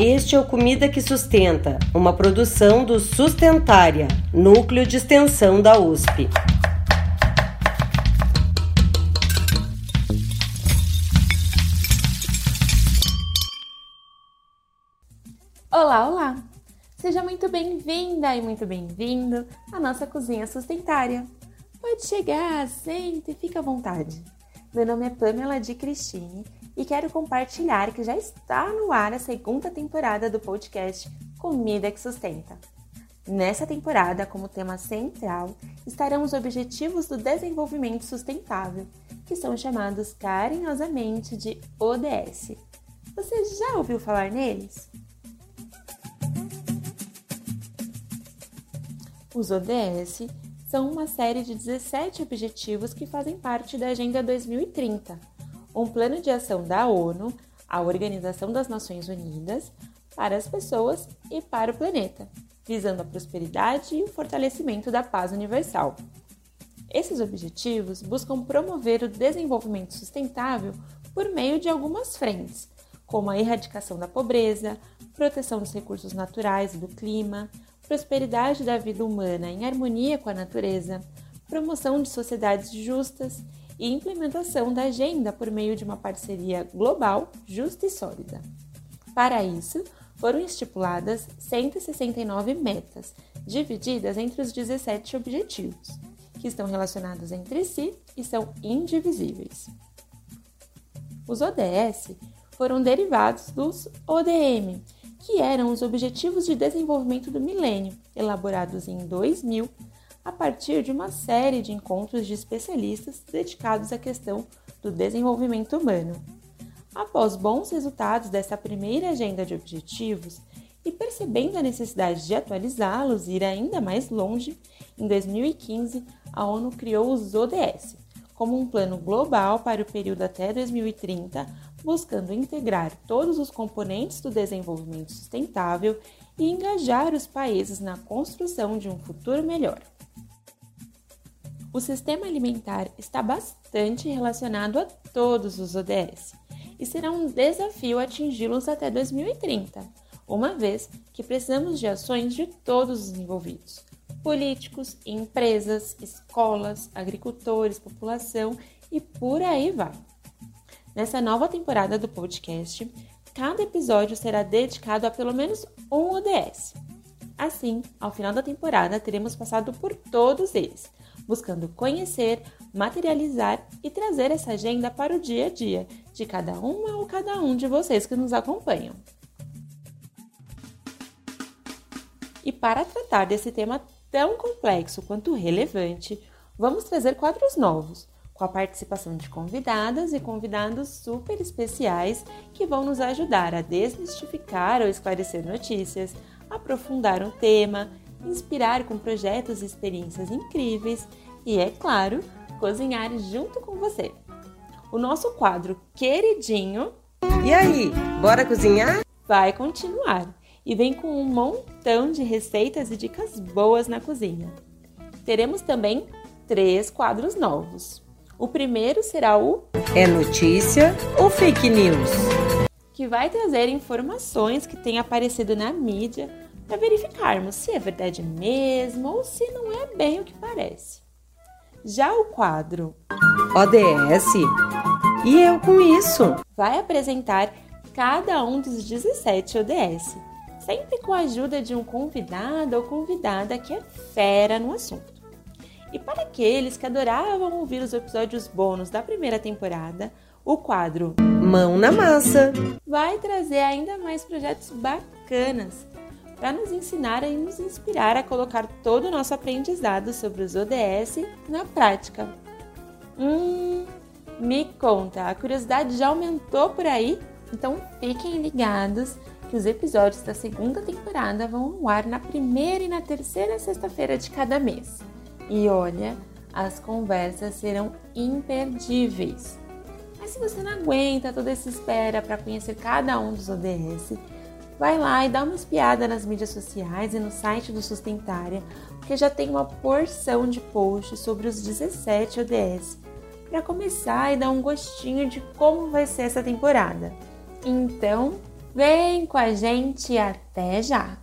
Este é o Comida que Sustenta, uma produção do Sustentária, núcleo de extensão da USP. Olá, olá! Seja muito bem-vinda e muito bem-vindo à nossa cozinha sustentária. Pode chegar, sente e fica à vontade. Meu nome é Pamela de Cristine e quero compartilhar que já está no ar a segunda temporada do podcast Comida que Sustenta. Nessa temporada, como tema central, estarão os Objetivos do Desenvolvimento Sustentável, que são chamados carinhosamente de ODS. Você já ouviu falar neles? Os ODS são uma série de 17 objetivos que fazem parte da Agenda 2030, um plano de ação da ONU, a Organização das Nações Unidas, para as pessoas e para o planeta, visando a prosperidade e o fortalecimento da paz universal. Esses objetivos buscam promover o desenvolvimento sustentável por meio de algumas frentes, como a erradicação da pobreza, proteção dos recursos naturais e do clima, prosperidade da vida humana em harmonia com a natureza, promoção de sociedades justas e implementação da agenda por meio de uma parceria global justa e sólida. Para isso, foram estipuladas 169 metas, divididas entre os 17 objetivos, que estão relacionados entre si e são indivisíveis. Os ODS foram derivados dos ODM, que eram os Objetivos de Desenvolvimento do Milênio, elaborados em 2000 a partir de uma série de encontros de especialistas dedicados à questão do desenvolvimento humano. Após bons resultados dessa primeira agenda de objetivos e percebendo a necessidade de atualizá-los e ir ainda mais longe, em 2015 a ONU criou os ODS, como um plano global para o período até 2030, buscando integrar todos os componentes do desenvolvimento sustentável e engajar os países na construção de um futuro melhor. O sistema alimentar está bastante relacionado a todos os ODS e será um desafio atingi-los até 2030, uma vez que precisamos de ações de todos os envolvidos políticos, empresas, escolas, agricultores, população e por aí vai. Nessa nova temporada do podcast, cada episódio será dedicado a pelo menos um ODS. Assim, ao final da temporada, teremos passado por todos eles, buscando conhecer, materializar e trazer essa agenda para o dia a dia de cada uma ou cada um de vocês que nos acompanham. E para tratar desse tema tão complexo quanto relevante, vamos trazer quadros novos, com a participação de convidadas e convidados super especiais que vão nos ajudar a desmistificar ou esclarecer notícias, aprofundar um tema, inspirar com projetos e experiências incríveis e, é claro, cozinhar junto com você. O nosso quadro queridinho. E aí, bora cozinhar? Vai continuar e vem com um montão de receitas e dicas boas na cozinha. Teremos também três quadros novos. O primeiro será o É notícia ou fake news? Que vai trazer informações que têm aparecido na mídia para verificarmos se é verdade mesmo ou se não é bem o que parece. Já o quadro ODS? E eu com isso? Vai apresentar cada um dos 17 ODS sempre com a ajuda de um convidado ou convidada que é fera no assunto. E para aqueles que adoravam ouvir os episódios bônus da primeira temporada, o quadro Mão na Massa vai trazer ainda mais projetos bacanas para nos ensinar e nos inspirar a colocar todo o nosso aprendizado sobre os ODS na prática. Hum, me conta, a curiosidade já aumentou por aí? Então fiquem ligados que os episódios da segunda temporada vão ao ar na primeira e na terceira sexta-feira de cada mês. E olha, as conversas serão imperdíveis. Mas se você não aguenta toda essa espera para conhecer cada um dos ODS, vai lá e dá uma espiada nas mídias sociais e no site do Sustentária, porque já tem uma porção de posts sobre os 17 ODS para começar e dar um gostinho de como vai ser essa temporada. Então, vem com a gente até já!